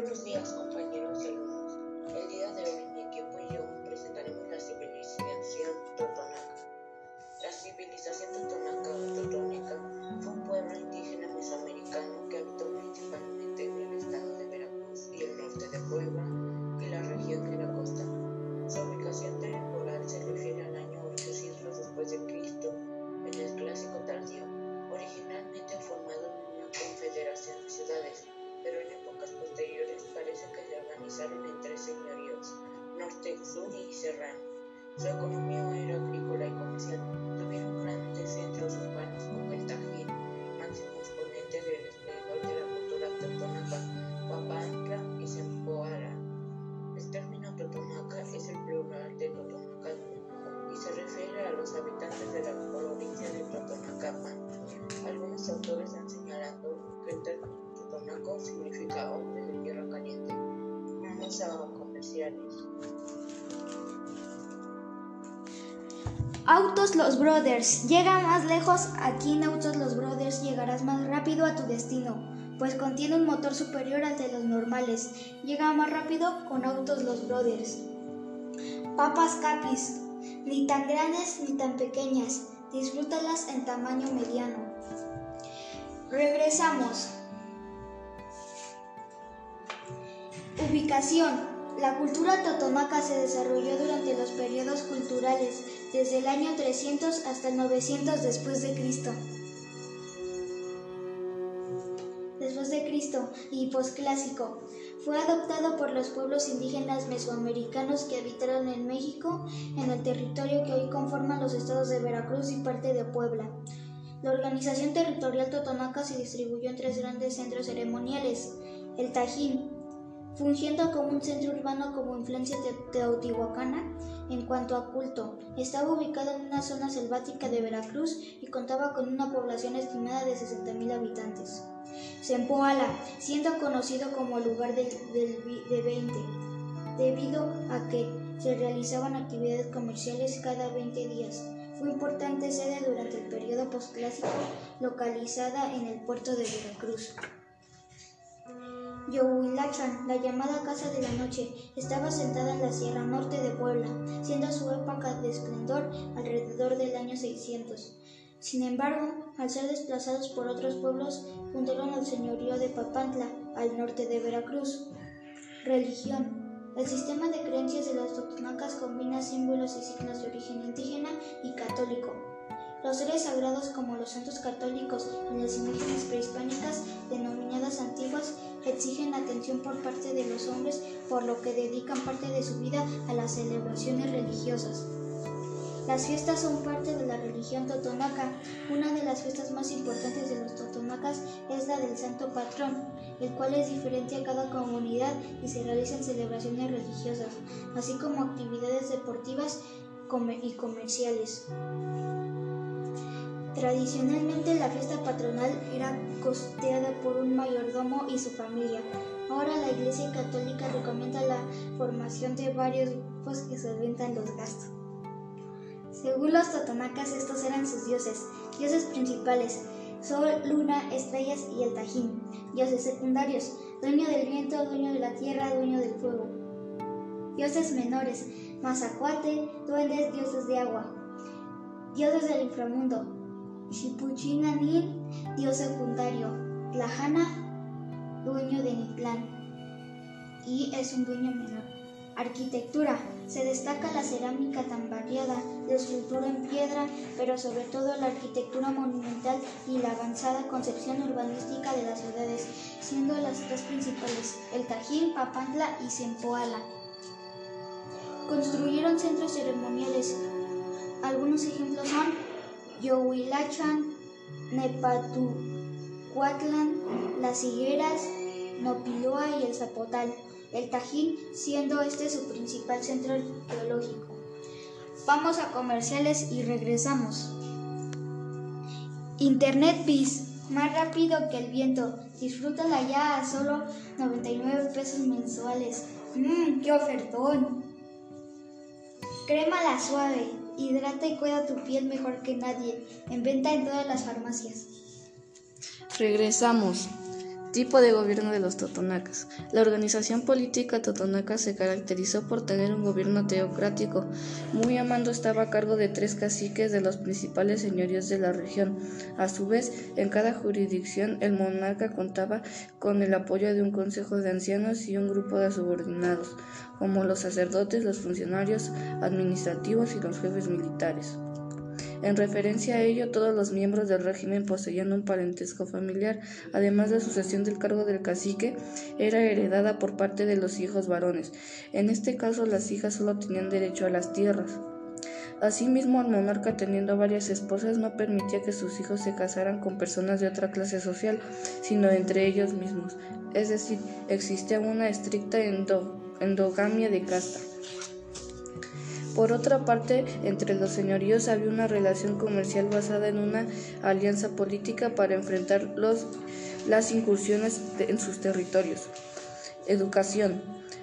Buenos días, Su economía era agrícola y comercial. Tuvieron grandes centros urbanos como el Tajín, máximo exponente del esplendor de la cultura totonaca, Papantla y Zempoala. El término totonaca es el plural de Totonacal y se refiere a los habitantes de la provincia de Totonacapan. Algunos autores han señalado que el término Totonaco significa hombre de tierra caliente. Vamos a comerciales. Autos Los Brothers. Llega más lejos. Aquí en Autos Los Brothers llegarás más rápido a tu destino, pues contiene un motor superior al de los normales. Llega más rápido con Autos Los Brothers. Papas Capis. Ni tan grandes ni tan pequeñas. Disfrútalas en tamaño mediano. Regresamos. Ubicación. La cultura totonaca se desarrolló durante los periodos culturales desde el año 300 hasta el 900 después de Cristo. Después de Cristo y posclásico. Fue adoptado por los pueblos indígenas mesoamericanos que habitaron en México, en el territorio que hoy conforman los estados de Veracruz y parte de Puebla. La organización territorial totonaca se distribuyó en tres grandes centros ceremoniales. El Tajín, fungiendo como un centro urbano como influencia teotihuacana en cuanto a culto. Estaba ubicado en una zona selvática de Veracruz y contaba con una población estimada de 60.000 habitantes. Zempoala, siendo conocido como lugar del, del, de 20, debido a que se realizaban actividades comerciales cada 20 días. Fue importante sede durante el periodo postclásico, localizada en el puerto de Veracruz. Yohuilachan, la llamada Casa de la Noche, estaba sentada en la Sierra Norte de Puebla, siendo su época de esplendor alrededor del año 600. Sin embargo, al ser desplazados por otros pueblos, fundaron el señorío de Papantla, al norte de Veracruz. Religión. El sistema de creencias de los totonacas combina símbolos y signos de origen indígena y católico. Los seres sagrados como los santos católicos y las imágenes prehispánicas denominadas antiguas exigen atención por parte de los hombres por lo que dedican parte de su vida a las celebraciones religiosas. Las fiestas son parte de la religión totonaca. Una de las fiestas más importantes de los totonacas es la del santo patrón, el cual es diferente a cada comunidad y se realizan celebraciones religiosas, así como actividades deportivas y comerciales. Tradicionalmente la fiesta patronal era costeada por un mayordomo y su familia. Ahora la Iglesia Católica recomienda la formación de varios grupos que solventan los gastos. Según los totonacas, estos eran sus dioses, dioses principales, sol, luna, estrellas y el tajín, dioses secundarios, dueño del viento, dueño de la tierra, dueño del fuego. Dioses menores, mazacuate, duendes, dioses de agua, dioses del inframundo, Xipuchinanin, dios secundario, Tlajana, dueño de Nitlán, y es un dueño menor. Arquitectura. Se destaca la cerámica tan variada, la escultura en piedra, pero sobre todo la arquitectura monumental y la avanzada concepción urbanística de las ciudades, siendo las tres principales, el Tajín, Papantla y Zempoala. Construyeron centros ceremoniales. Algunos ejemplos son Yohuilachan, Nepatucuatlan, Las Higueras, Nopiloa y el Zapotal el Tajín siendo este su principal centro geológico. Vamos a comerciales y regresamos. Internet Biz, más rápido que el viento. Disfrútala ya a solo 99 pesos mensuales. Mmm, qué ofertón. Crema la suave, hidrata y cuida tu piel mejor que nadie. En venta en todas las farmacias. Regresamos. Tipo de gobierno de los totonacas. La organización política totonaca se caracterizó por tener un gobierno teocrático. Muy amando estaba a cargo de tres caciques de los principales señoríos de la región. A su vez, en cada jurisdicción el monarca contaba con el apoyo de un consejo de ancianos y un grupo de subordinados, como los sacerdotes, los funcionarios administrativos y los jefes militares. En referencia a ello, todos los miembros del régimen poseían un parentesco familiar, además la sucesión del cargo del cacique era heredada por parte de los hijos varones. En este caso, las hijas solo tenían derecho a las tierras. Asimismo, el monarca, teniendo varias esposas, no permitía que sus hijos se casaran con personas de otra clase social, sino entre ellos mismos. Es decir, existía una estricta endogamia de casta. Por otra parte, entre los señoríos había una relación comercial basada en una alianza política para enfrentar las incursiones en sus territorios. Educación.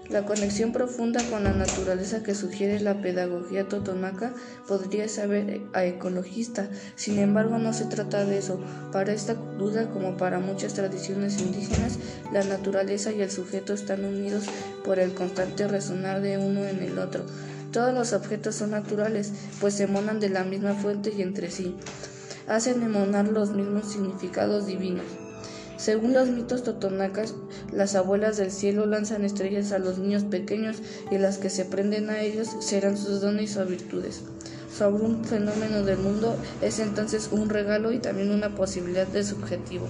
La conexión profunda con la naturaleza que sugiere la pedagogía totonaca podría saber a ecologista, sin embargo no se trata de eso. Para esta duda, como para muchas tradiciones indígenas, la naturaleza y el sujeto están unidos por el constante resonar de uno en el otro. Todos los objetos son naturales, pues emanan de la misma fuente y entre sí hacen emanar los mismos significados divinos. Según los mitos totonacas, las abuelas del cielo lanzan estrellas a los niños pequeños y las que se prenden a ellos serán sus dones o virtudes. Sobre un fenómeno del mundo es entonces un regalo y también una posibilidad de subjetivo.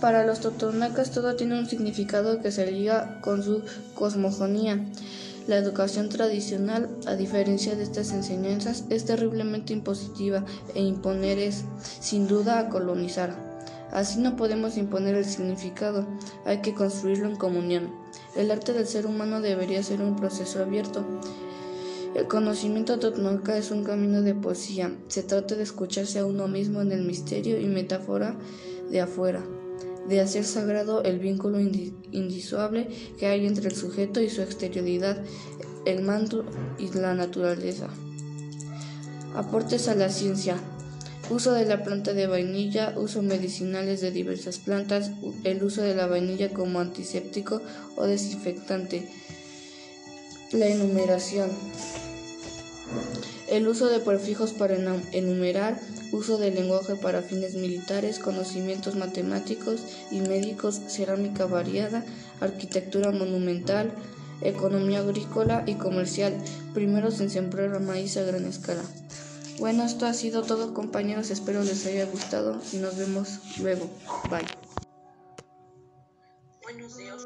Para los totonacas todo tiene un significado que se liga con su cosmogonía. La educación tradicional, a diferencia de estas enseñanzas, es terriblemente impositiva e imponer es, sin duda, a colonizar. Así no podemos imponer el significado, hay que construirlo en comunión. El arte del ser humano debería ser un proceso abierto. El conocimiento totonaca es un camino de poesía. Se trata de escucharse a uno mismo en el misterio y metáfora de afuera de hacer sagrado el vínculo indisuable que hay entre el sujeto y su exterioridad, el manto y la naturaleza. Aportes a la ciencia. Uso de la planta de vainilla, uso medicinales de diversas plantas, el uso de la vainilla como antiséptico o desinfectante. La enumeración. El uso de prefijos para enumerar, uso del lenguaje para fines militares, conocimientos matemáticos y médicos, cerámica variada, arquitectura monumental, economía agrícola y comercial. Primero se sembrar maíz a gran escala. Bueno, esto ha sido todo compañeros, espero les haya gustado y nos vemos luego. Bye. Buenos días.